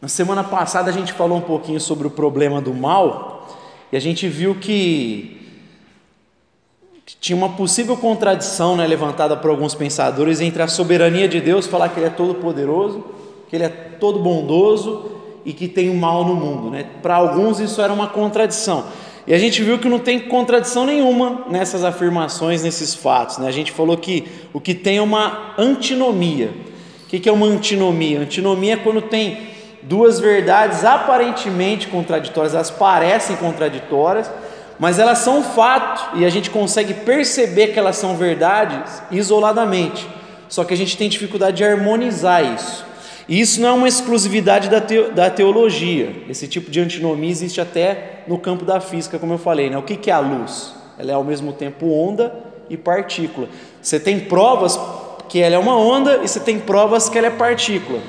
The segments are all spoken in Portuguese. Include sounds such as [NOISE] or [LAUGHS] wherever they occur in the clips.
Na semana passada a gente falou um pouquinho sobre o problema do mal e a gente viu que tinha uma possível contradição né, levantada por alguns pensadores entre a soberania de Deus, falar que Ele é todo poderoso, que Ele é todo bondoso e que tem o mal no mundo. Né? Para alguns isso era uma contradição. E a gente viu que não tem contradição nenhuma nessas afirmações, nesses fatos. Né? A gente falou que o que tem é uma antinomia. O que é uma antinomia? Antinomia é quando tem duas verdades aparentemente contraditórias, elas parecem contraditórias, mas elas são um fato e a gente consegue perceber que elas são verdades isoladamente. Só que a gente tem dificuldade de harmonizar isso. E isso não é uma exclusividade da, da teologia. Esse tipo de antinomia existe até no campo da física, como eu falei. Né? O que, que é a luz? Ela é ao mesmo tempo onda e partícula. Você tem provas que ela é uma onda e você tem provas que ela é partícula.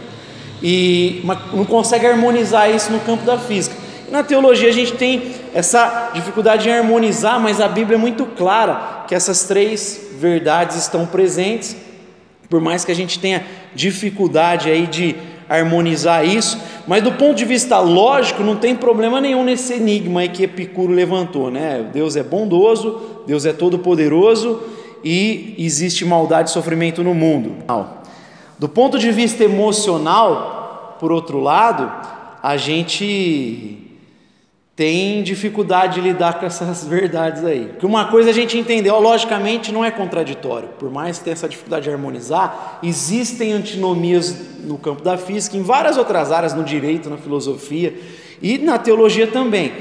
E não consegue harmonizar isso no campo da física. Na teologia a gente tem essa dificuldade em harmonizar, mas a Bíblia é muito clara que essas três verdades estão presentes, por mais que a gente tenha dificuldade aí de harmonizar isso, mas do ponto de vista lógico não tem problema nenhum nesse enigma aí que Epicuro levantou, né? Deus é bondoso, Deus é todo poderoso e existe maldade e sofrimento no mundo. Do ponto de vista emocional, por outro lado, a gente tem dificuldade de lidar com essas [LAUGHS] verdades aí. Porque uma coisa a gente entendeu, logicamente não é contraditório, por mais que tenha essa dificuldade de harmonizar, existem antinomias no campo da física, em várias outras áreas, no direito, na filosofia e na teologia também.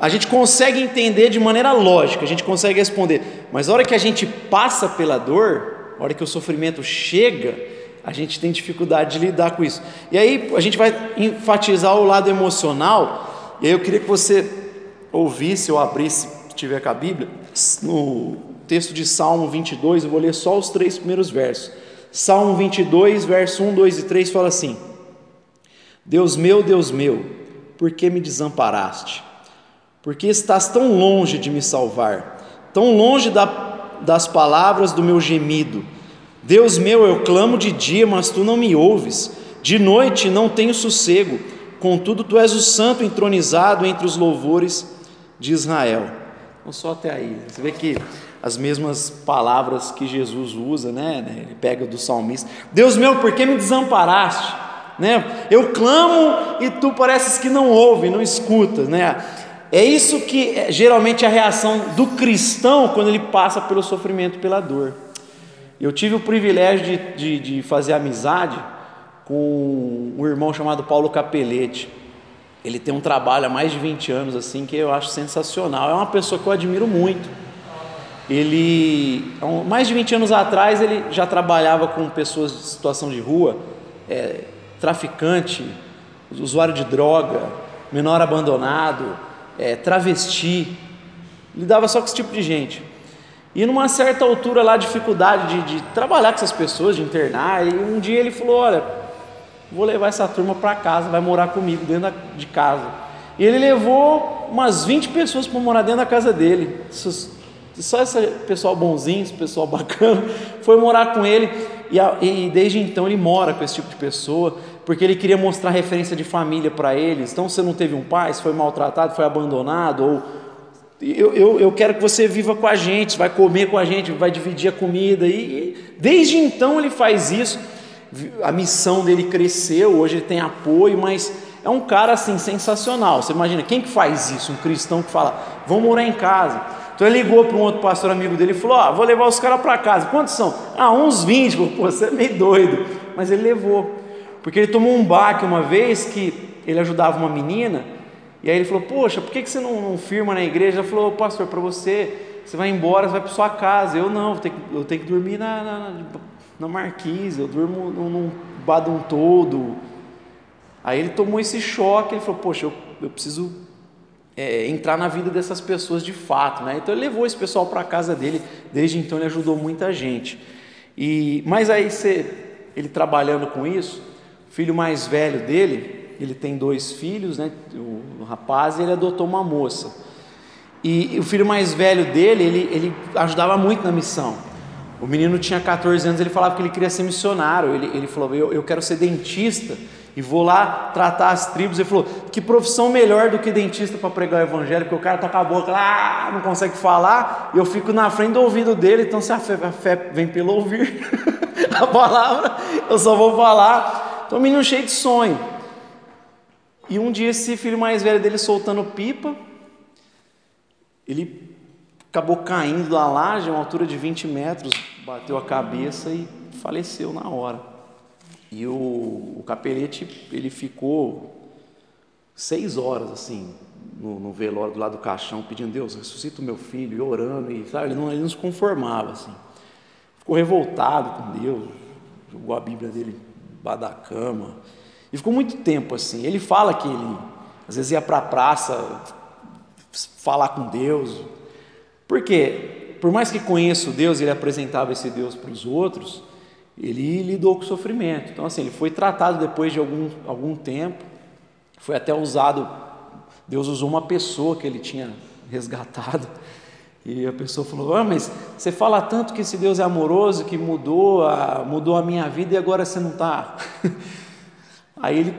A gente consegue entender de maneira lógica, a gente consegue responder, mas a hora que a gente passa pela dor, a hora que o sofrimento chega, a gente tem dificuldade de lidar com isso. E aí a gente vai enfatizar o lado emocional e aí eu queria que você ouvisse ou abrisse, se tiver com a Bíblia, no texto de Salmo 22, eu vou ler só os três primeiros versos. Salmo 22, verso 1, 2 e 3 fala assim: Deus meu, Deus meu, por que me desamparaste? Porque estás tão longe de me salvar, tão longe da, das palavras do meu gemido. Deus meu, eu clamo de dia, mas tu não me ouves. De noite não tenho sossego Contudo, tu és o santo entronizado entre os louvores de Israel. Então, só até aí. Você vê que as mesmas palavras que Jesus usa, né? Ele pega do salmista. Deus meu, por que me desamparaste? Né? Eu clamo e tu pareces que não ouve, não escuta, né? É isso que é, geralmente é a reação do cristão quando ele passa pelo sofrimento, pela dor. Eu tive o privilégio de, de, de fazer amizade com um irmão chamado Paulo Capelete. Ele tem um trabalho há mais de 20 anos assim que eu acho sensacional. É uma pessoa que eu admiro muito. Ele, mais de 20 anos atrás, ele já trabalhava com pessoas de situação de rua, é, traficante, usuário de droga, menor abandonado, é, travesti. Lidava só com esse tipo de gente. E numa certa altura lá, dificuldade de, de trabalhar com essas pessoas, de internar, e um dia ele falou: Olha, vou levar essa turma para casa, vai morar comigo dentro de casa. E ele levou umas 20 pessoas para morar dentro da casa dele. Só esse pessoal bonzinho, esse pessoal [LAUGHS] bacana, foi morar com ele. E, desde então ele mora com esse tipo de pessoa, porque ele queria mostrar referência de família para eles. Então, você não teve um pai, se foi maltratado, foi abandonado, ou eu, eu, eu, quero que você viva com a gente, vai comer com a gente, vai dividir a comida. E, e desde então ele faz isso a missão dele cresceu, hoje ele tem apoio, mas é um cara assim sensacional. Você imagina, quem que faz isso? Um cristão que fala, vamos morar em casa. Então ele ligou para um outro pastor amigo dele e falou: Ó, oh, vou levar os caras para casa. Quantos são? Ah, uns 20. Pô, você é meio doido. Mas ele levou, porque ele tomou um baque uma vez que ele ajudava uma menina, e aí ele falou: Poxa, por que, você não, não firma na igreja? Ela falou: Pastor, para você, você vai embora, você vai para sua casa. Eu não, eu tenho, eu tenho que dormir na, na, na marquise, eu durmo num, num badum todo. Aí ele tomou esse choque, ele falou, poxa, eu, eu preciso é, entrar na vida dessas pessoas de fato, né? Então ele levou esse pessoal para a casa dele, desde então ele ajudou muita gente. E, mas aí você, ele trabalhando com isso, o filho mais velho dele, ele tem dois filhos, né? O, rapaz, ele adotou uma moça. E, o filho mais velho dele, ele, ele ajudava muito na missão. O menino tinha 14 anos, ele falava que ele queria ser missionário. Ele, ele falou: eu, eu quero ser dentista e vou lá tratar as tribos. Ele falou: que profissão melhor do que dentista para pregar o evangelho, porque o cara está com a boca lá, não consegue falar, e eu fico na frente do ouvido dele, então se a fé, a fé vem pelo ouvir [LAUGHS] a palavra, eu só vou falar. Então, menino cheio de sonho. E um dia esse filho mais velho dele soltando pipa, ele acabou caindo da laje, uma altura de 20 metros, bateu a cabeça e faleceu na hora. E o, o capelete, ele ficou seis horas assim, no, no, velório do lado do caixão, pedindo, Deus, ressuscita o meu filho, e orando, e sabe, ele não, ele não se conformava assim. Ficou revoltado com Deus, jogou a Bíblia dele debaixo da cama, e ficou muito tempo assim. Ele fala que ele, às vezes, ia para a praça falar com Deus. Porque, por mais que conheça o Deus, ele apresentava esse Deus para os outros, ele lidou com o sofrimento. Então, assim, ele foi tratado depois de algum, algum tempo, foi até usado. Deus usou uma pessoa que ele tinha resgatado. E a pessoa falou: ah, mas você fala tanto que esse Deus é amoroso, que mudou a, mudou a minha vida e agora você não está. Aí ele,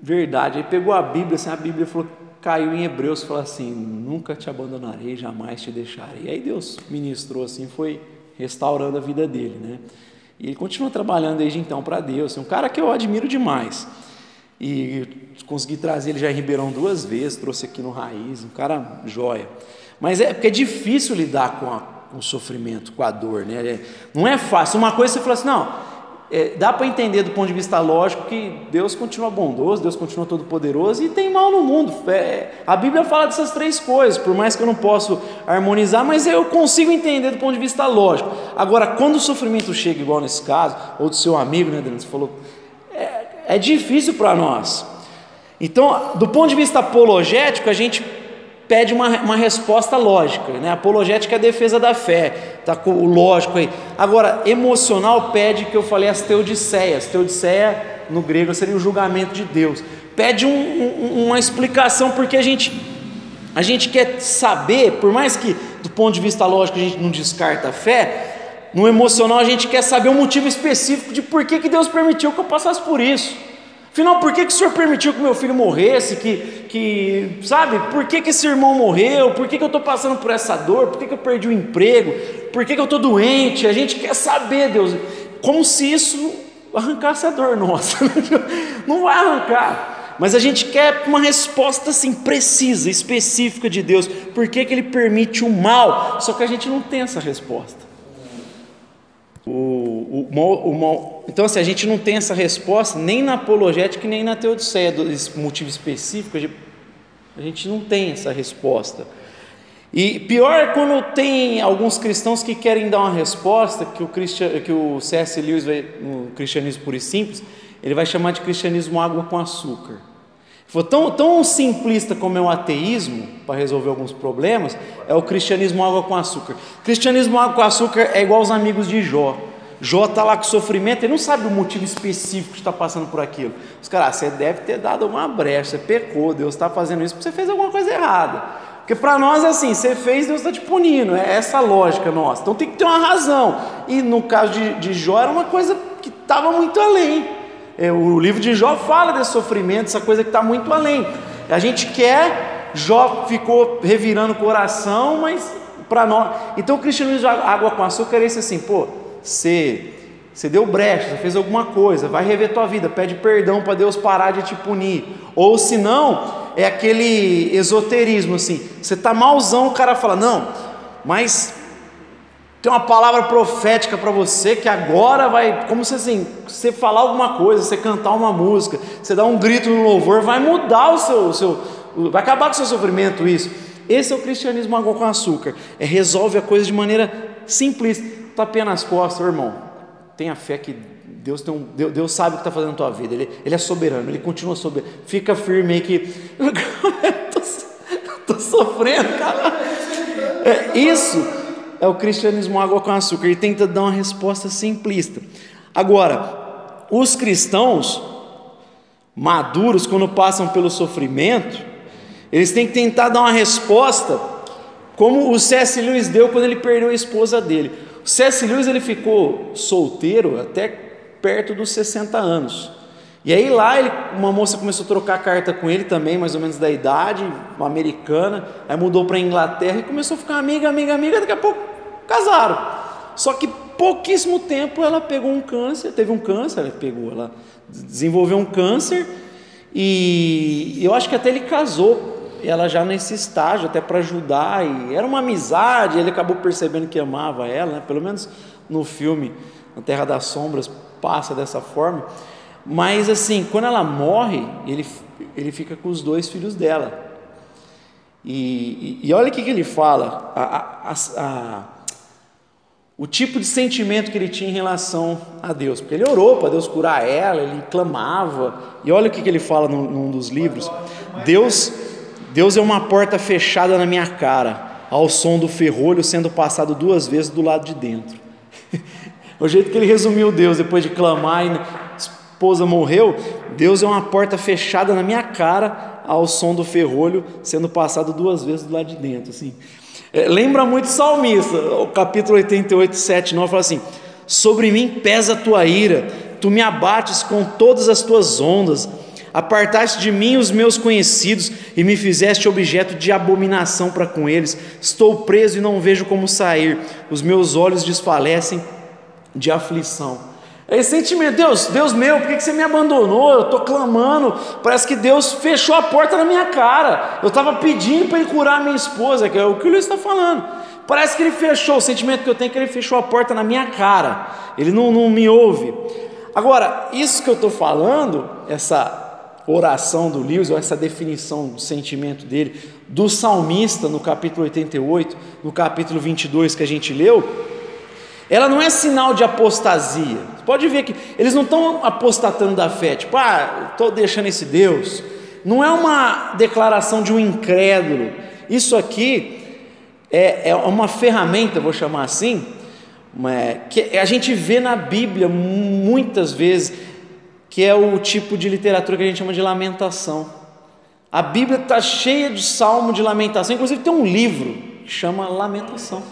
verdade, aí pegou a Bíblia, assim, a Bíblia falou, caiu em Hebreus, falou assim: Nunca te abandonarei, jamais te deixarei. Aí Deus ministrou assim, foi restaurando a vida dele, né? E ele continua trabalhando desde então para Deus. É um cara que eu admiro demais. E consegui trazer ele já em Ribeirão duas vezes, trouxe aqui no Raiz, um cara joia. Mas é porque é difícil lidar com, a, com o sofrimento, com a dor, né? É, não é fácil. Uma coisa você fala assim, não, é, dá para entender do ponto de vista lógico que Deus continua bondoso, Deus continua todo-poderoso e tem mal no mundo. É, a Bíblia fala dessas três coisas, por mais que eu não possa harmonizar, mas eu consigo entender do ponto de vista lógico. Agora, quando o sofrimento chega, igual nesse caso, ou do seu amigo, né, Adriano, você falou, é, é difícil para nós. Então, do ponto de vista apologético, a gente pede uma, uma resposta lógica, né? Apologética é a defesa da fé, tá com o lógico aí. Agora, emocional pede que eu falei as teodiceias. Teodiceia no grego seria o julgamento de Deus. Pede um, um, uma explicação porque a gente a gente quer saber, por mais que do ponto de vista lógico a gente não descarta a fé, no emocional a gente quer saber um motivo específico de por que, que Deus permitiu que eu passasse por isso. Afinal, por que, que o Senhor permitiu que meu filho morresse? Que, que sabe, por que, que esse irmão morreu? Por que, que eu estou passando por essa dor? Por que, que eu perdi o emprego? Por que, que eu estou doente? A gente quer saber, Deus, como se isso arrancasse a dor nossa. [LAUGHS] Não vai arrancar. Mas a gente quer uma resposta assim, precisa, específica de Deus. Por que, que Ele permite o mal? Só que a gente não tem essa resposta. O, o, o, então, assim, a gente não tem essa resposta nem na apologética nem na teodiceia, desse motivo específico, a gente não tem essa resposta. E pior é quando tem alguns cristãos que querem dar uma resposta que o, que o C.S. Lewis, vai, no Cristianismo Puro e Simples, ele vai chamar de cristianismo água com açúcar. For tão, tão simplista como é o ateísmo para resolver alguns problemas, é o cristianismo água com açúcar. Cristianismo água com açúcar é igual aos amigos de Jó. Jó está lá com sofrimento, ele não sabe o motivo específico que está passando por aquilo. Os caras, ah, você deve ter dado uma brecha, você pecou, Deus está fazendo isso porque você fez alguma coisa errada. Porque para nós é assim, você fez, Deus está te punindo, é essa a lógica nossa. Então tem que ter uma razão. E no caso de, de Jó era uma coisa que estava muito além. É, o livro de Jó fala desse sofrimento, essa coisa que está muito além. A gente quer, Jó ficou revirando o coração, mas para nós. Então o cristianismo água com açúcar é esse assim, pô, você, você deu brecha, você fez alguma coisa, vai rever tua vida, pede perdão para Deus parar de te punir. Ou se não, é aquele esoterismo assim, você está malzão, o cara fala, não, mas tem uma palavra profética para você que agora vai, como se assim, você falar alguma coisa, você cantar uma música, você dar um grito no louvor, vai mudar o seu, o seu vai acabar com o seu sofrimento isso. Esse é o cristianismo água com açúcar. É resolve a coisa de maneira simples. Tapinha nas costas, irmão. Tenha fé que Deus, tem um, Deus, Deus sabe o que está fazendo na tua vida. Ele, ele é soberano, ele continua soberano. Fica firme aí que. [LAUGHS] Estou sofrendo, cara. É, isso é o cristianismo água com açúcar. Ele tenta dar uma resposta simplista. Agora, os cristãos maduros, quando passam pelo sofrimento, eles têm que tentar dar uma resposta como o C.S. Lewis deu quando ele perdeu a esposa dele. O C.S. Lewis ele ficou solteiro até perto dos 60 anos. E aí lá ele, uma moça começou a trocar carta com ele também, mais ou menos da idade, uma americana, aí mudou para a Inglaterra e começou a ficar amiga, amiga, amiga, daqui a pouco casaram. Só que pouquíssimo tempo ela pegou um câncer, teve um câncer, ela pegou, ela desenvolveu um câncer e eu acho que até ele casou, ela já nesse estágio, até para ajudar, e era uma amizade, ele acabou percebendo que amava ela, né? pelo menos no filme Na Terra das Sombras passa dessa forma. Mas assim, quando ela morre, ele, ele fica com os dois filhos dela. E, e, e olha o que, que ele fala, a, a, a, o tipo de sentimento que ele tinha em relação a Deus. Porque ele orou para Deus curar ela, ele clamava. E olha o que, que ele fala num, num dos livros: Deus, Deus é uma porta fechada na minha cara, ao som do ferrolho sendo passado duas vezes do lado de dentro. [LAUGHS] o jeito que ele resumiu Deus depois de clamar e esposa morreu, Deus é uma porta fechada na minha cara ao som do ferrolho sendo passado duas vezes do lado de dentro, assim. É, lembra muito o salmista, o capítulo 88, 7, 9, fala assim: Sobre mim pesa a tua ira, tu me abates com todas as tuas ondas, apartaste de mim os meus conhecidos e me fizeste objeto de abominação para com eles. Estou preso e não vejo como sair, os meus olhos desfalecem de aflição. É esse sentimento, Deus, Deus meu, por que você me abandonou? Eu estou clamando, parece que Deus fechou a porta na minha cara. Eu estava pedindo para ele curar minha esposa, que é o que o Luiz está falando. Parece que ele fechou, o sentimento que eu tenho é que ele fechou a porta na minha cara, ele não, não me ouve. Agora, isso que eu estou falando, essa oração do Lewis, ou essa definição do sentimento dele, do salmista no capítulo 88, no capítulo 22 que a gente leu, ela não é sinal de apostasia. Pode ver que eles não estão apostatando da fé, tipo, ah, estou deixando esse Deus. Não é uma declaração de um incrédulo. Isso aqui é, é uma ferramenta, vou chamar assim, que a gente vê na Bíblia muitas vezes, que é o tipo de literatura que a gente chama de lamentação. A Bíblia está cheia de salmo de lamentação, inclusive tem um livro que chama Lamentação.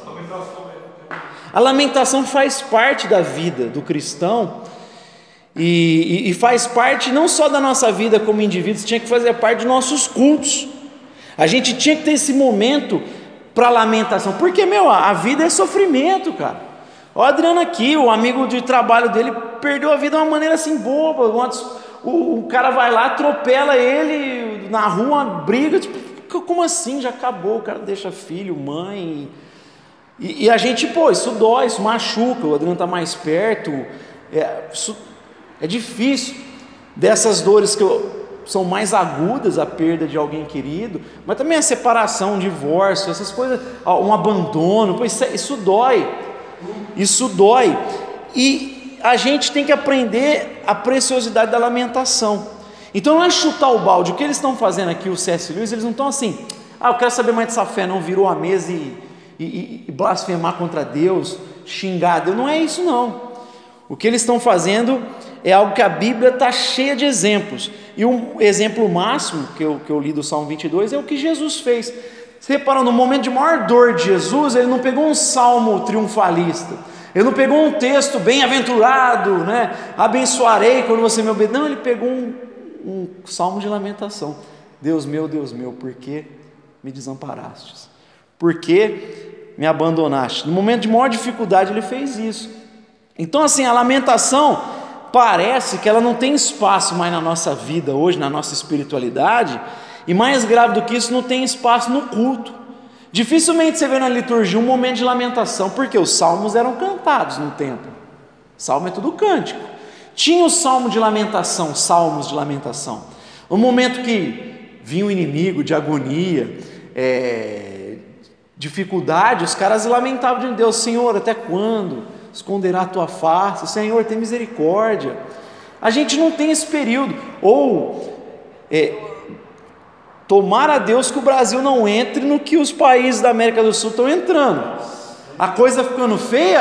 A lamentação faz parte da vida do cristão e, e, e, faz parte não só da nossa vida como indivíduos, tinha que fazer parte dos nossos cultos. A gente tinha que ter esse momento para lamentação, porque, meu, a vida é sofrimento, cara. O Adriano aqui, o amigo de trabalho dele, perdeu a vida de uma maneira assim boba. O, o cara vai lá, atropela ele na rua, briga, tipo, como assim? Já acabou, o cara deixa filho, mãe e, e, a gente, pô, isso dói, isso machuca, o Adriano está mais perto, é, isso, é difícil. Dessas dores que eu, são mais agudas, a perda de alguém querido, mas também a separação, o divórcio, essas coisas, um abandono, pô, isso, isso dói, isso dói. E a gente tem que aprender a preciosidade da lamentação. Então não é chutar o balde, o que eles estão fazendo aqui, o C.S. Lewis, eles não estão assim, ah, eu quero saber mais dessa fé, não virou a mesa e e, e blasfemar contra Deus, xingar Deus. Não é isso, não. O que eles estão fazendo é algo que a Bíblia está cheia de exemplos. E um exemplo máximo que eu, que eu li do Salmo 22 é o que Jesus fez. Você reparou, no momento de maior dor de Jesus, ele não pegou um salmo triunfalista, ele não pegou um texto bem-aventurado, né? abençoarei quando você me obedece. Não, ele pegou um, um salmo de lamentação. Deus meu, Deus meu, por que me desamparastes? Por que me abandonaste. No momento de maior dificuldade, ele fez isso. Então, assim, a lamentação parece que ela não tem espaço mais na nossa vida hoje, na nossa espiritualidade, e mais grave do que isso, não tem espaço no culto. Dificilmente você vê na liturgia um momento de lamentação, porque os salmos eram cantados no templo. Salmo é tudo cântico. Tinha o salmo de lamentação, salmos de lamentação. Um momento que vinha o inimigo de agonia, é, dificuldade, os caras lamentavam de Deus: Senhor, até quando esconderá a tua face? Senhor, tem misericórdia. A gente não tem esse período. Ou, é, tomar a Deus que o Brasil não entre no que os países da América do Sul estão entrando. A coisa ficando feia,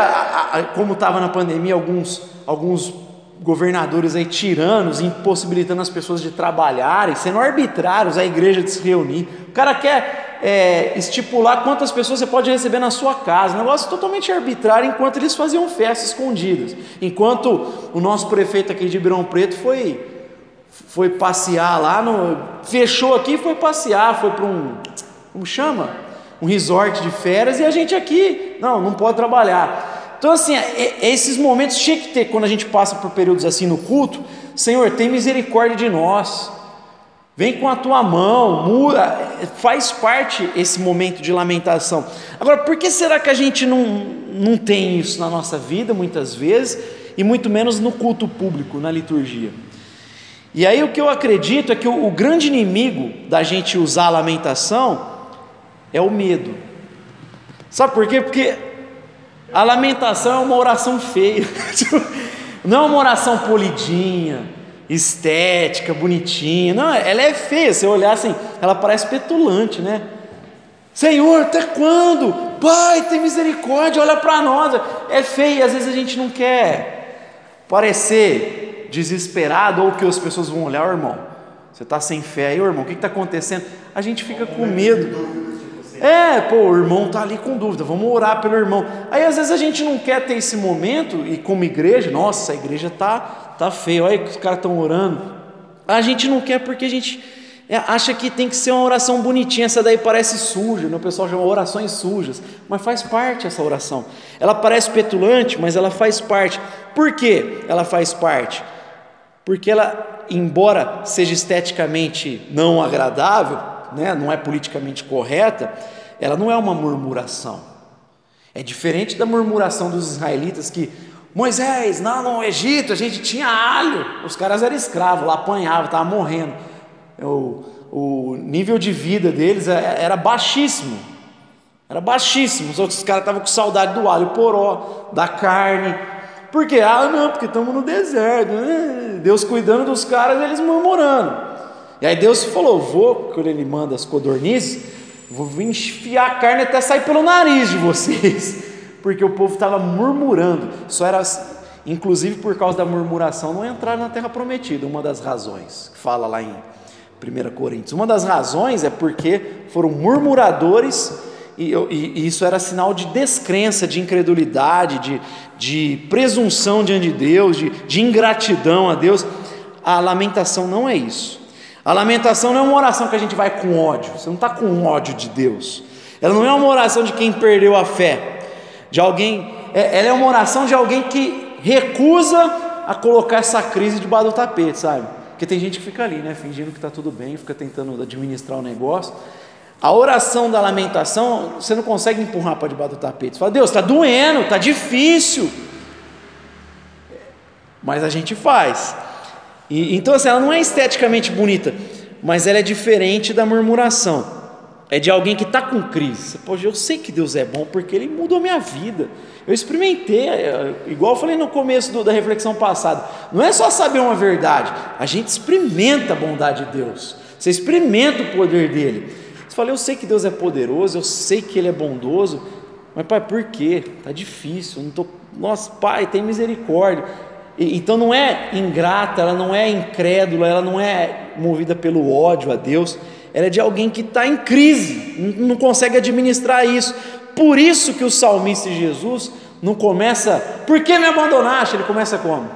como estava na pandemia, alguns, alguns governadores aí tiranos, impossibilitando as pessoas de trabalharem, sendo arbitrários a igreja de se reunir. O cara quer é, estipular quantas pessoas você pode receber na sua casa. Um negócio totalmente arbitrário, enquanto eles faziam festas escondidas. Enquanto o nosso prefeito aqui de Ribeirão Preto foi, foi passear lá no. Fechou aqui e foi passear, foi para um. Como chama? Um resort de férias e a gente aqui, não, não pode trabalhar. Então, assim, é, é, esses momentos tinha que ter, quando a gente passa por períodos assim no culto, Senhor, tem misericórdia de nós. Vem com a tua mão, muda, faz parte esse momento de lamentação. Agora, por que será que a gente não, não tem isso na nossa vida muitas vezes, e muito menos no culto público, na liturgia? E aí o que eu acredito é que o, o grande inimigo da gente usar a lamentação é o medo. Sabe por quê? Porque a lamentação é uma oração feia, [LAUGHS] não é uma oração polidinha estética, bonitinha. Não, ela é feia. Se olhar assim, ela parece petulante, né? Senhor, até quando? Pai, tem misericórdia, olha para nós. É feia, às vezes a gente não quer parecer desesperado ou que as pessoas vão olhar, oh, irmão. Você está sem fé aí, irmão, o que está acontecendo? A gente fica com medo. É, pô, o irmão está ali com dúvida, vamos orar pelo irmão. Aí às vezes a gente não quer ter esse momento, e como igreja, nossa, a igreja está tá feio, olha que os caras estão orando. A gente não quer porque a gente é, acha que tem que ser uma oração bonitinha, essa daí parece suja, né? o pessoal chama orações sujas, mas faz parte essa oração. Ela parece petulante, mas ela faz parte. Por que ela faz parte? Porque ela, embora seja esteticamente não agradável, né? não é politicamente correta, ela não é uma murmuração. É diferente da murmuração dos israelitas que Moisés, lá no Egito a gente tinha alho, os caras eram escravos, lá apanhavam, estavam morrendo. O, o nível de vida deles é, era baixíssimo, era baixíssimo. Os outros caras estavam com saudade do alho poró, da carne. Por quê? Ah, não, porque estamos no deserto. Né? Deus cuidando dos caras, eles murmurando. E aí Deus falou: Vou, quando Ele manda as codornizes, vou enfiar a carne até sair pelo nariz de vocês [LAUGHS] porque o povo estava murmurando. Só era, inclusive por causa da murmuração, não entrar na terra prometida. Uma das razões que fala lá em 1 Coríntios. Uma das razões é porque foram murmuradores e, e, e isso era sinal de descrença, de incredulidade, de, de presunção diante de Deus, de, de ingratidão a Deus. A lamentação não é isso. A lamentação não é uma oração que a gente vai com ódio. Você não está com ódio de Deus. Ela não é uma oração de quem perdeu a fé de alguém, é, ela é uma oração de alguém que recusa a colocar essa crise debaixo do tapete, sabe? Porque tem gente que fica ali, né, fingindo que está tudo bem, fica tentando administrar o negócio. A oração da lamentação, você não consegue empurrar para debaixo do tapete. Você fala, Deus, está doendo, está difícil. Mas a gente faz. E, então, assim, ela não é esteticamente bonita, mas ela é diferente da murmuração é de alguém que está com crise. Pode, eu sei que Deus é bom porque Ele mudou minha vida. Eu experimentei, é, igual eu falei no começo do, da reflexão passada. Não é só saber uma verdade, a gente experimenta a bondade de Deus. Você experimenta o poder dele. Você fala, eu sei que Deus é poderoso, eu sei que Ele é bondoso, mas pai, por quê? Está difícil. Não tô... Nossa, pai, tem misericórdia. Então não é ingrata, ela não é incrédula, ela não é movida pelo ódio a Deus ela é de alguém que está em crise, não consegue administrar isso. Por isso que o salmista Jesus não começa, por que me abandonaste? Ele começa como?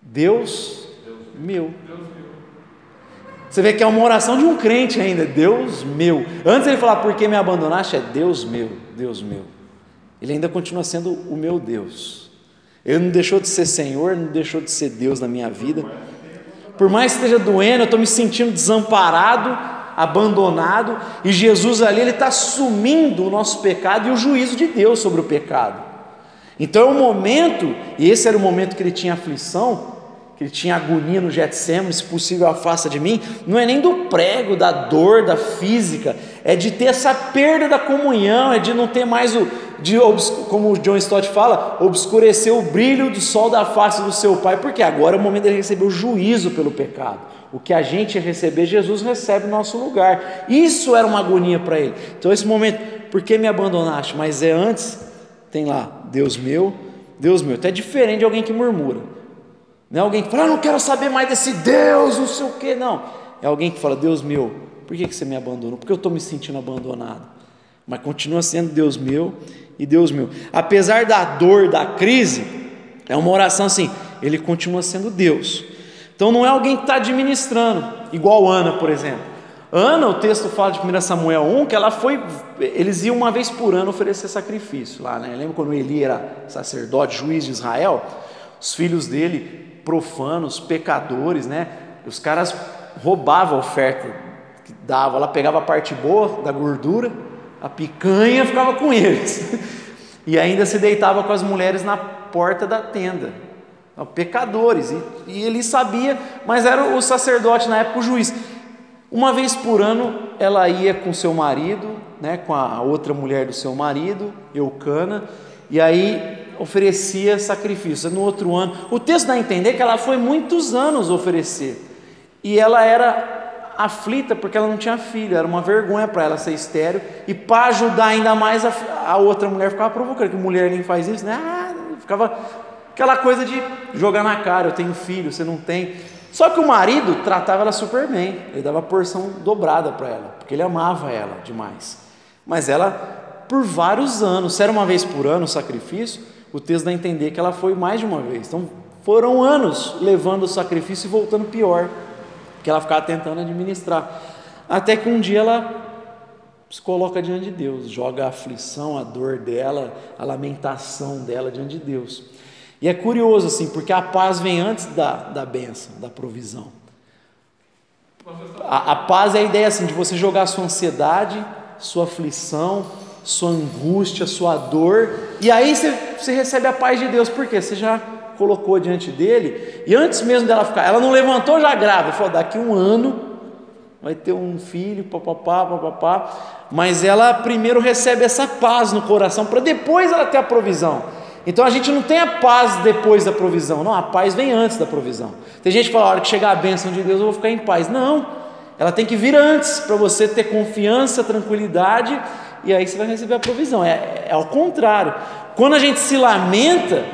Deus, meu. Você vê que é uma oração de um crente ainda, Deus meu. Antes ele falar, por que me abandonaste? É Deus meu, Deus meu. Ele ainda continua sendo o meu Deus. Ele não deixou de ser Senhor, não deixou de ser Deus na minha vida. Por mais que esteja doendo, eu estou me sentindo desamparado, abandonado, e Jesus ali ele está assumindo o nosso pecado e o juízo de Deus sobre o pecado. Então é o momento, e esse era o momento que ele tinha aflição, que ele tinha agonia no Getsemane, se possível afasta de mim, não é nem do prego, da dor, da física, é de ter essa perda da comunhão, é de não ter mais o, de, como o John Stott fala, obscurecer o brilho do sol da face do seu pai, porque agora é o momento de receber o juízo pelo pecado. O que a gente receber, Jesus recebe no nosso lugar. Isso era uma agonia para ele. Então, esse momento, por que me abandonaste? Mas é antes, tem lá, Deus meu, Deus meu. Então é diferente de alguém que murmura. Não é alguém que fala, ah, não quero saber mais desse Deus, não sei o que, não. É alguém que fala, Deus meu, por que, que você me abandonou? Porque eu estou me sentindo abandonado. Mas continua sendo Deus meu e Deus meu. Apesar da dor, da crise, é uma oração assim, ele continua sendo Deus. Então não é alguém que está administrando, igual Ana, por exemplo. Ana, o texto fala de 1 Samuel 1 que ela foi, eles iam uma vez por ano oferecer sacrifício lá, né? Lembra quando Eli era sacerdote, juiz de Israel? Os filhos dele, profanos, pecadores, né? Os caras roubavam a oferta que dava, ela pegava a parte boa da gordura, a picanha ficava com eles, [LAUGHS] e ainda se deitava com as mulheres na porta da tenda, pecadores, e, e ele sabia, mas era o sacerdote na época, o juiz. Uma vez por ano ela ia com seu marido, né, com a outra mulher do seu marido, Eucana, e aí oferecia sacrifício. No outro ano, o texto dá a entender que ela foi muitos anos oferecer, e ela era aflita porque ela não tinha filho, era uma vergonha para ela ser estéreo, e para ajudar ainda mais a, a, outra mulher ficava provocando, que mulher nem faz isso, né? Ah, ficava aquela coisa de jogar na cara, eu tenho filho, você não tem. Só que o marido tratava ela super bem, ele dava porção dobrada para ela, porque ele amava ela demais. Mas ela, por vários anos, se era uma vez por ano o sacrifício, o texto dá a entender que ela foi mais de uma vez. Então foram anos levando o sacrifício e voltando pior, que ela ficava tentando administrar. Até que um dia ela se coloca diante de Deus, joga a aflição, a dor dela, a lamentação dela diante de Deus. E é curioso assim, porque a paz vem antes da, da bênção, da provisão. A, a paz é a ideia assim, de você jogar sua ansiedade, sua aflição, sua angústia, sua dor, e aí você, você recebe a paz de Deus, porque você já colocou diante dele, e antes mesmo dela ficar, ela não levantou já grávida, falou: daqui um ano vai ter um filho, papapá, papapá, mas ela primeiro recebe essa paz no coração, para depois ela ter a provisão. Então a gente não tem a paz depois da provisão, não, a paz vem antes da provisão. Tem gente que fala, a hora que chegar a bênção de Deus eu vou ficar em paz. Não, ela tem que vir antes, para você ter confiança, tranquilidade, e aí você vai receber a provisão. É, é ao contrário. Quando a gente se lamenta,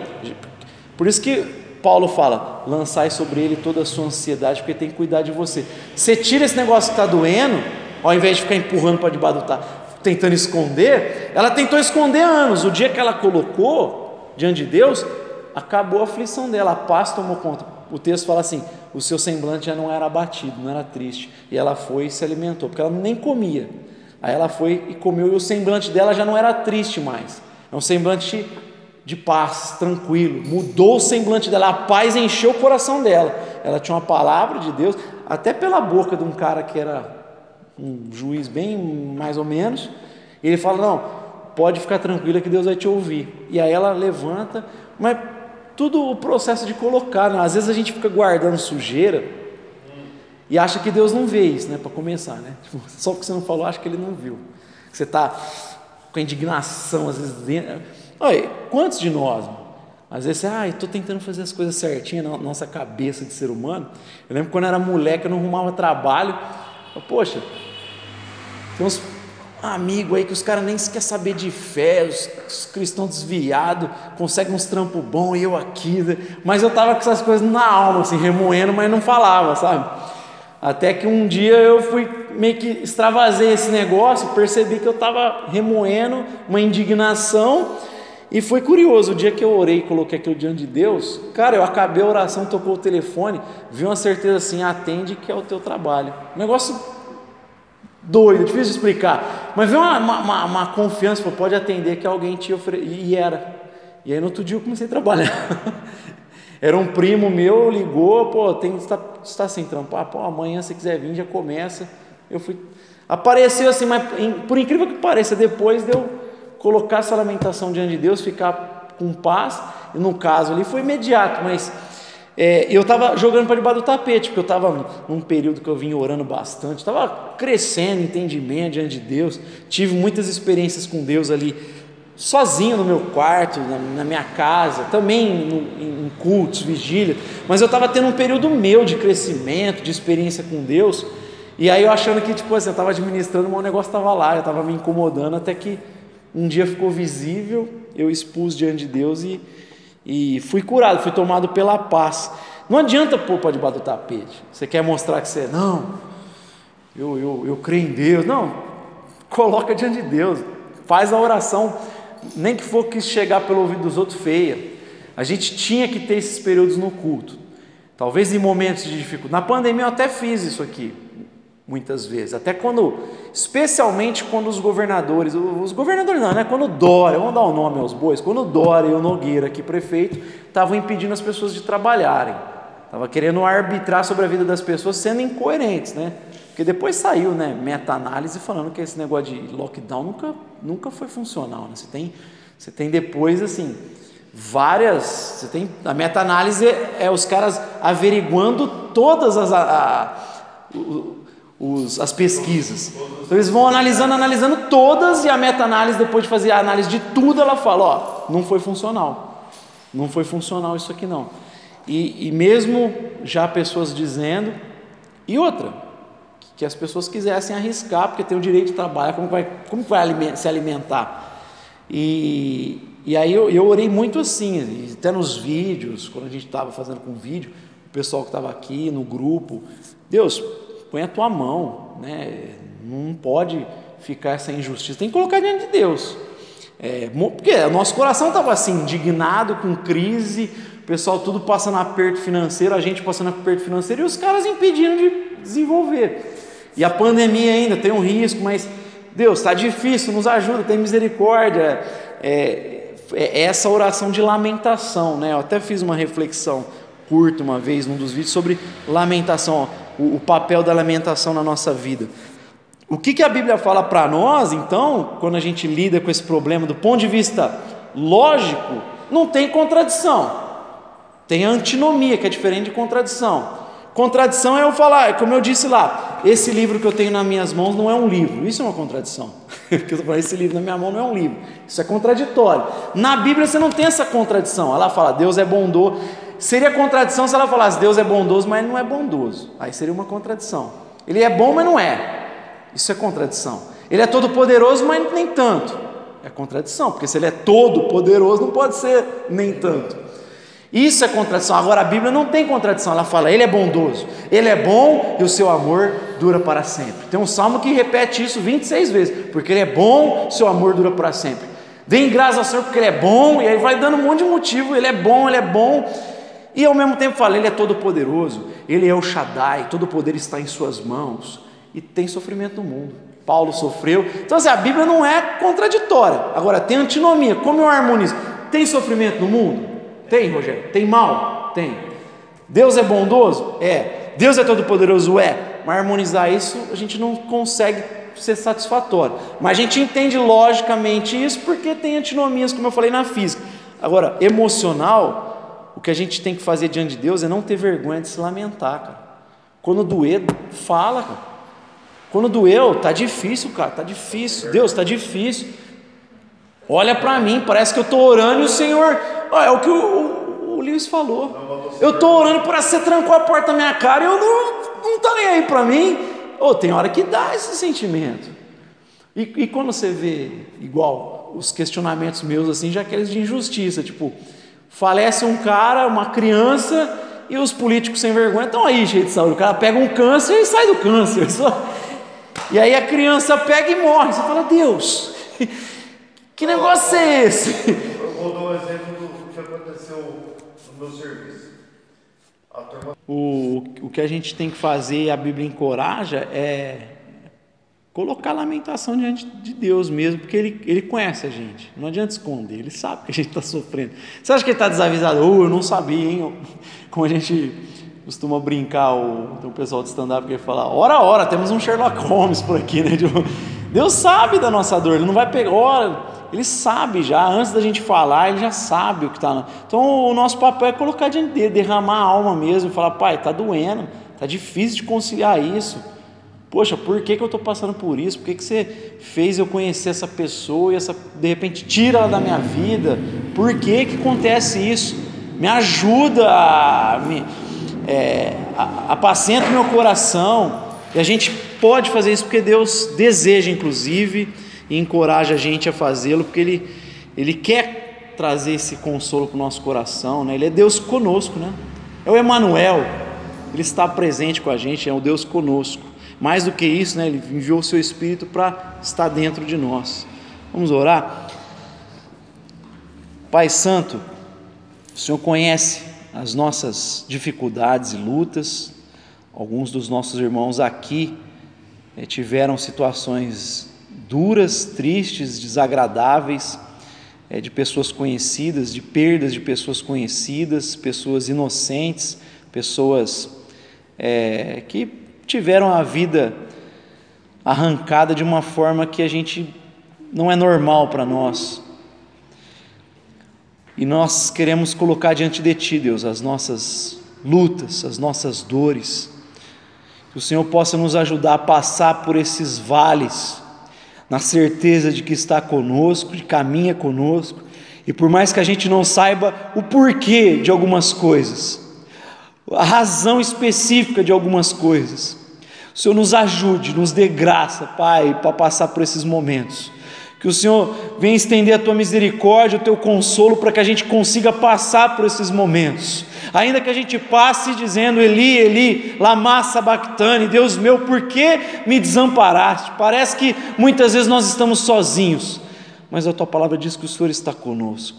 por isso que Paulo fala: lançai sobre ele toda a sua ansiedade, porque tem que cuidar de você. Você tira esse negócio que está doendo, ao invés de ficar empurrando para debaixo do tentando esconder, ela tentou esconder anos. O dia que ela colocou, diante de Deus, acabou a aflição dela, a paz tomou conta. O texto fala assim: o seu semblante já não era abatido, não era triste. E ela foi e se alimentou, porque ela nem comia. Aí ela foi e comeu, e o semblante dela já não era triste mais. É um semblante de paz, tranquilo. Mudou o semblante dela, a paz encheu o coração dela. Ela tinha uma palavra de Deus, até pela boca de um cara que era um juiz bem mais ou menos. Ele fala: Não, pode ficar tranquila que Deus vai te ouvir. E aí ela levanta, mas tudo o processo de colocar, né? às vezes a gente fica guardando sujeira e acha que Deus não vê isso, né? Para começar, né? Tipo, [LAUGHS] só porque você não falou, acha que Ele não viu. Você está com indignação, às vezes dentro. Olha, quantos de nós, às vezes, ah, estou tentando fazer as coisas certinhas na nossa cabeça de ser humano. Eu lembro quando eu era moleque, eu não arrumava trabalho. Eu, Poxa, tem uns amigo aí que os caras nem se quer saber de fé, os, os cristãos desviados, conseguem uns trampos bons e eu aqui, né? mas eu tava com essas coisas na alma, assim, remoendo, mas não falava, sabe? Até que um dia eu fui meio que extravasei esse negócio, percebi que eu estava remoendo uma indignação e foi curioso, o dia que eu orei e coloquei aquilo diante de Deus, cara, eu acabei a oração, tocou o telefone, vi uma certeza assim, atende que é o teu trabalho. negócio doido, difícil de explicar. Mas veio uma, uma, uma confiança, pô, pode atender que alguém te ofereceu. E era. E aí no outro dia eu comecei a trabalhar. [LAUGHS] Era um primo meu, ligou, pô, tem está, está sem trampar, pô, amanhã se quiser vir já começa. Eu fui. Apareceu assim, mas por incrível que pareça, depois de eu colocar essa lamentação diante de Deus, ficar com paz, e no caso ali foi imediato, mas é, eu estava jogando para debaixo do tapete, porque eu estava num período que eu vim orando bastante, estava crescendo entendimento diante de Deus, tive muitas experiências com Deus ali, sozinho no meu quarto, na, na minha casa, também no, em, em cultos, vigília, mas eu estava tendo um período meu de crescimento, de experiência com Deus, e aí eu achando que, tipo assim, eu estava administrando, mas o negócio estava lá, eu estava me incomodando, até que um dia ficou visível, eu expus diante de Deus e e fui curado, fui tomado pela paz. Não adianta pôr para debaixo do tapete. Você quer mostrar que você, não, eu, eu, eu creio em Deus. Não, coloca diante de Deus. Faz a oração, nem que for que chegar pelo ouvido dos outros feia. A gente tinha que ter esses períodos no culto. Talvez em momentos de dificuldade. Na pandemia eu até fiz isso aqui, muitas vezes. Até quando, especialmente quando os governadores, os governadores não, né? Quando o Dória, vamos dar o um nome aos bois, quando o Dória e o Nogueira, aqui prefeito, estavam impedindo as pessoas de trabalharem. Estava querendo arbitrar sobre a vida das pessoas sendo incoerentes, né? Porque depois saiu, né, meta-análise falando que esse negócio de lockdown nunca, nunca foi funcional, né? Você tem, você tem depois, assim, várias. Você tem a meta-análise é os caras averiguando todas as, a, a, os, as pesquisas. Então eles vão analisando, analisando todas e a meta-análise depois de fazer a análise de tudo ela fala, ó, não foi funcional, não foi funcional isso aqui não. E, e mesmo já pessoas dizendo e outra que as pessoas quisessem arriscar porque tem o direito de trabalhar, como vai, como vai se alimentar? E, e aí eu, eu orei muito assim, até nos vídeos, quando a gente estava fazendo com vídeo, o pessoal que estava aqui no grupo, Deus, põe a tua mão, né? não pode ficar essa injustiça, tem que colocar diante de Deus. É, porque o nosso coração estava assim, indignado, com crise, o pessoal tudo passando aperto financeiro, a gente passando aperto financeiro e os caras impedindo de desenvolver. E a pandemia ainda tem um risco, mas Deus, está difícil, nos ajuda, tem misericórdia. É, é essa oração de lamentação, né? Eu até fiz uma reflexão curta uma vez num dos vídeos sobre lamentação, ó, o, o, papel da lamentação na nossa vida. O que, que a Bíblia fala para nós, então, quando a gente lida com esse problema do ponto de vista lógico, não tem contradição, tem antinomia, que é diferente de contradição. Contradição é eu falar, como eu disse lá, esse livro que eu tenho nas minhas mãos não é um livro. Isso é uma contradição. [LAUGHS] Porque eu esse livro na minha mão não é um livro. Isso é contraditório. Na Bíblia você não tem essa contradição. Ela fala, Deus é bondoso. Seria contradição se ela falasse, Deus é bondoso, mas não é bondoso. Aí seria uma contradição. Ele é bom, mas não é. Isso é contradição. Ele é todo poderoso, mas nem tanto. É contradição, porque se ele é todo poderoso, não pode ser nem tanto. Isso é contradição. Agora a Bíblia não tem contradição. Ela fala: Ele é bondoso, Ele é bom e o seu amor dura para sempre. Tem um salmo que repete isso 26 vezes, porque Ele é bom, seu amor dura para sempre. Dêem graças ao Senhor porque Ele é bom, e aí vai dando um monte de motivo. Ele é bom, Ele é bom. E ao mesmo tempo fala: Ele é todo poderoso, Ele é o Shaddai, todo o poder está em Suas mãos. E tem sofrimento no mundo. Paulo sofreu. Então, assim, a Bíblia não é contraditória. Agora, tem antinomia. Como eu harmonizo? Tem sofrimento no mundo? Tem, Rogério? Tem mal? Tem. Deus é bondoso? É. Deus é todo-poderoso? É. Mas harmonizar isso a gente não consegue ser satisfatório. Mas a gente entende logicamente isso porque tem antinomias, como eu falei na física. Agora, emocional, o que a gente tem que fazer diante de Deus é não ter vergonha de se lamentar, cara. Quando doer, fala, cara. Quando doeu, tá difícil, cara, tá difícil. Deus, tá difícil. Olha para mim, parece que eu estou orando e o Senhor. é o que o, o, o Lewis falou. Eu estou orando para você trancou a porta na minha cara e eu não, não tá nem aí para mim. Oh, tem hora que dá esse sentimento. E, e, quando você vê, igual, os questionamentos meus, assim, já aqueles de injustiça, tipo, falece um cara, uma criança, e os políticos sem vergonha estão aí, cheio de saúde. O cara pega um câncer e sai do câncer. [LAUGHS] E aí a criança pega e morre. Você fala, Deus. [LAUGHS] Que negócio é esse? [LAUGHS] Eu vou dar um exemplo do que aconteceu no meu serviço. O, o que a gente tem que fazer, e a Bíblia encoraja, é colocar a lamentação diante de Deus mesmo, porque Ele, ele conhece a gente. Não adianta esconder, Ele sabe que a gente está sofrendo. Você acha que Ele está desavisado? Oh, eu não sabia, hein? [LAUGHS] Como a gente costuma brincar, o, o pessoal de stand-up que fala, ora, ora, temos um Sherlock Holmes por aqui, né? [LAUGHS] Tipo, Deus sabe da nossa dor, Ele não vai pegar, ora, ele sabe já, antes da gente falar, ele já sabe o que está. Então o nosso papel é colocar diante dele, derramar a alma mesmo, falar, pai, está doendo, está difícil de conciliar isso. Poxa, por que, que eu estou passando por isso? Por que, que você fez eu conhecer essa pessoa e essa, de repente tira ela da minha vida? Por que, que acontece isso? Me ajuda, a, me, é, meu coração. E a gente pode fazer isso porque Deus deseja, inclusive, e encoraja a gente a fazê-lo, porque Ele, Ele quer trazer esse consolo para o nosso coração, né? Ele é Deus conosco, né? É o Emanuel, Ele está presente com a gente, é o Deus conosco. Mais do que isso, né? Ele enviou o seu Espírito para estar dentro de nós. Vamos orar? Pai Santo, o Senhor conhece as nossas dificuldades e lutas. Alguns dos nossos irmãos aqui eh, tiveram situações duras, tristes, desagradáveis, eh, de pessoas conhecidas, de perdas de pessoas conhecidas, pessoas inocentes, pessoas é, que tiveram a vida arrancada de uma forma que a gente não é normal para nós. E nós queremos colocar diante de Ti, Deus, as nossas lutas, as nossas dores. Que o Senhor possa nos ajudar a passar por esses vales, na certeza de que está conosco, de caminha conosco, e por mais que a gente não saiba o porquê de algumas coisas, a razão específica de algumas coisas, o Senhor nos ajude, nos dê graça, Pai, para passar por esses momentos. Que o Senhor venha estender a tua misericórdia, o teu consolo, para que a gente consiga passar por esses momentos. Ainda que a gente passe dizendo, Eli, Eli, lama sabachthani, Deus meu, por que me desamparaste? Parece que muitas vezes nós estamos sozinhos, mas a tua palavra diz que o Senhor está conosco.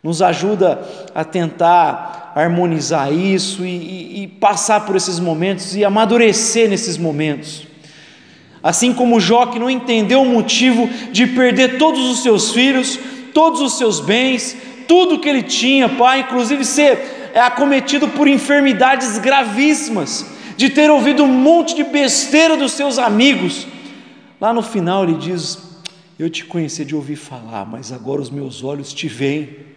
Nos ajuda a tentar harmonizar isso e, e, e passar por esses momentos e amadurecer nesses momentos. Assim como Jó que não entendeu o motivo de perder todos os seus filhos, todos os seus bens, tudo que ele tinha, pai, inclusive ser é, acometido por enfermidades gravíssimas, de ter ouvido um monte de besteira dos seus amigos. Lá no final ele diz: Eu te conheci de ouvir falar, mas agora os meus olhos te veem.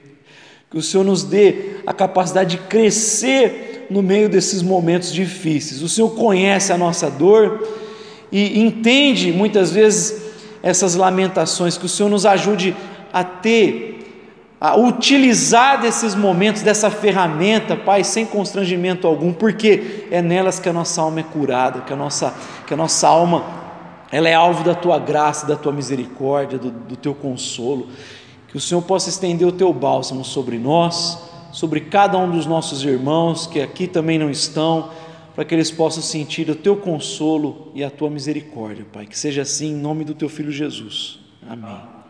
Que o Senhor nos dê a capacidade de crescer no meio desses momentos difíceis. O Senhor conhece a nossa dor e entende muitas vezes essas lamentações, que o Senhor nos ajude a ter, a utilizar desses momentos, dessa ferramenta, Pai, sem constrangimento algum, porque é nelas que a nossa alma é curada, que a nossa, que a nossa alma ela é alvo da tua graça, da tua misericórdia, do, do teu consolo. Que o Senhor possa estender o teu bálsamo sobre nós, sobre cada um dos nossos irmãos que aqui também não estão para que eles possam sentir o teu consolo e a tua misericórdia, Pai. Que seja assim em nome do teu filho Jesus. Amém.